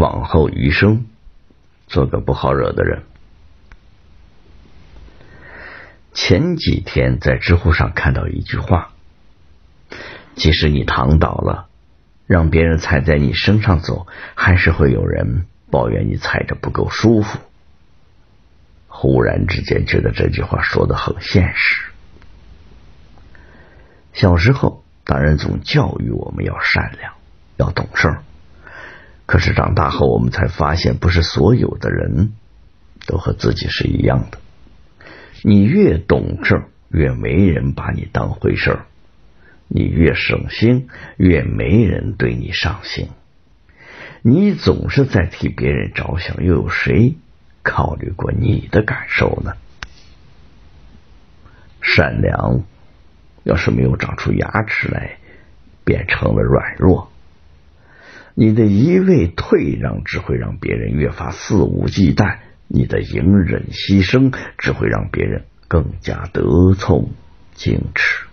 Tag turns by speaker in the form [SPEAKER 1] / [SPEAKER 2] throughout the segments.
[SPEAKER 1] 往后余生，做个不好惹的人。前几天在知乎上看到一句话：即使你躺倒了，让别人踩在你身上走，还是会有人抱怨你踩着不够舒服。忽然之间觉得这句话说的很现实。小时候，大人总教育我们要善良，要懂事。可是长大后，我们才发现，不是所有的人都和自己是一样的。你越懂事，越没人把你当回事儿；你越省心，越没人对你上心。你总是在替别人着想，又有谁考虑过你的感受呢？善良，要是没有长出牙齿来，变成了软弱。你的一味退让，只会让别人越发肆无忌惮。你的隐忍牺牲只会让别人更加得寸进尺。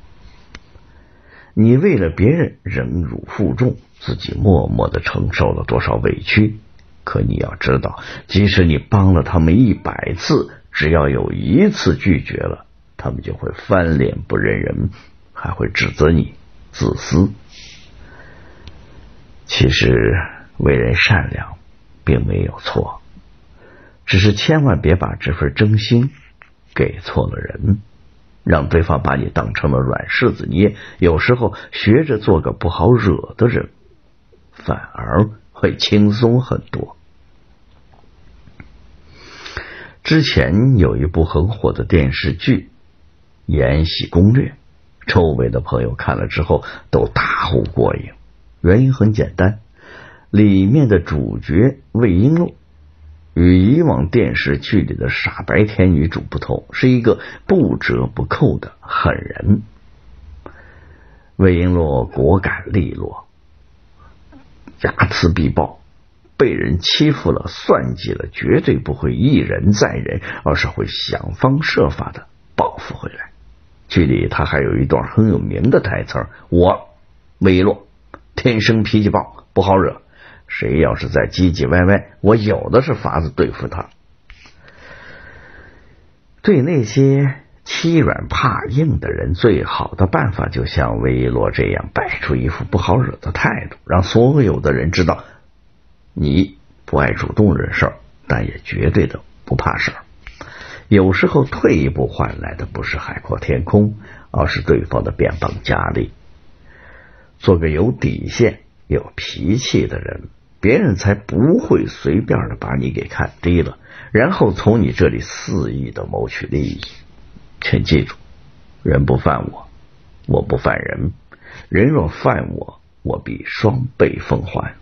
[SPEAKER 1] 你为了别人忍辱负重，自己默默的承受了多少委屈？可你要知道，即使你帮了他们一百次，只要有一次拒绝了，他们就会翻脸不认人，还会指责你自私。其实为人善良并没有错。只是千万别把这份真心给错了人，让对方把你当成了软柿子捏。有时候学着做个不好惹的人，反而会轻松很多。之前有一部很火的电视剧《延禧攻略》，周围的朋友看了之后都大呼过瘾。原因很简单，里面的主角魏璎珞。与以往电视剧里的傻白甜女主不同，是一个不折不扣的狠人。魏璎珞果敢利落，睚眦必报，被人欺负了、算计了，绝对不会一忍再忍，而是会想方设法的报复回来。剧里他还有一段很有名的台词：“我魏璎珞天生脾气暴，不好惹。”谁要是再唧唧歪歪，我有的是法子对付他。对那些欺软怕硬的人，最好的办法就像魏璎这样，摆出一副不好惹的态度，让所有的人知道你不爱主动惹事儿，但也绝对的不怕事儿。有时候退一步换来的不是海阔天空，而是对方的变本加厉。做个有底线、有脾气的人。别人才不会随便的把你给看低了，然后从你这里肆意的谋取利益。请记住，人不犯我，我不犯人；人若犯我，我必双倍奉还。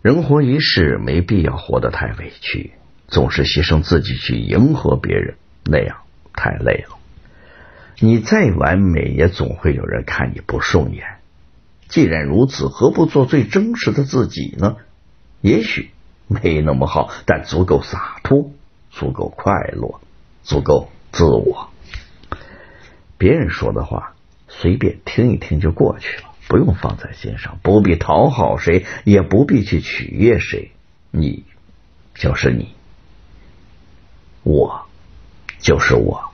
[SPEAKER 1] 人活一世，没必要活得太委屈，总是牺牲自己去迎合别人，那样太累了。你再完美，也总会有人看你不顺眼。既然如此，何不做最真实的自己呢？也许没那么好，但足够洒脱，足够快乐，足够自我。别人说的话，随便听一听就过去了，不用放在心上，不必讨好谁，也不必去取悦谁。你就是你，我就是我，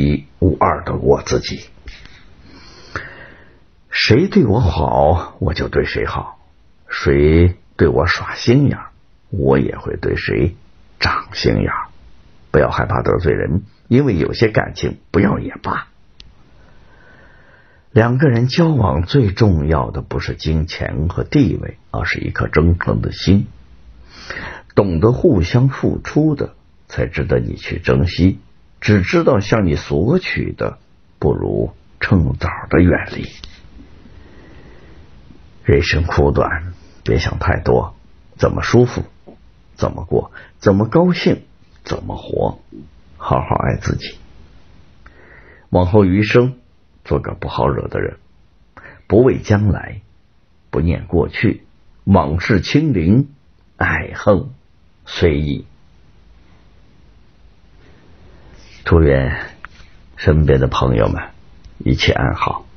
[SPEAKER 1] 一无二的我自己。谁对我好，我就对谁好；谁对我耍心眼，我也会对谁长心眼。不要害怕得罪人，因为有些感情不要也罢。两个人交往最重要的不是金钱和地位，而是一颗真诚的心。懂得互相付出的，才值得你去珍惜；只知道向你索取的，不如趁早的远离。人生苦短，别想太多，怎么舒服怎么过，怎么高兴怎么活，好好爱自己。往后余生，做个不好惹的人，不畏将来，不念过去，往事清零，爱恨随意。祝愿身边的朋友们一切安好。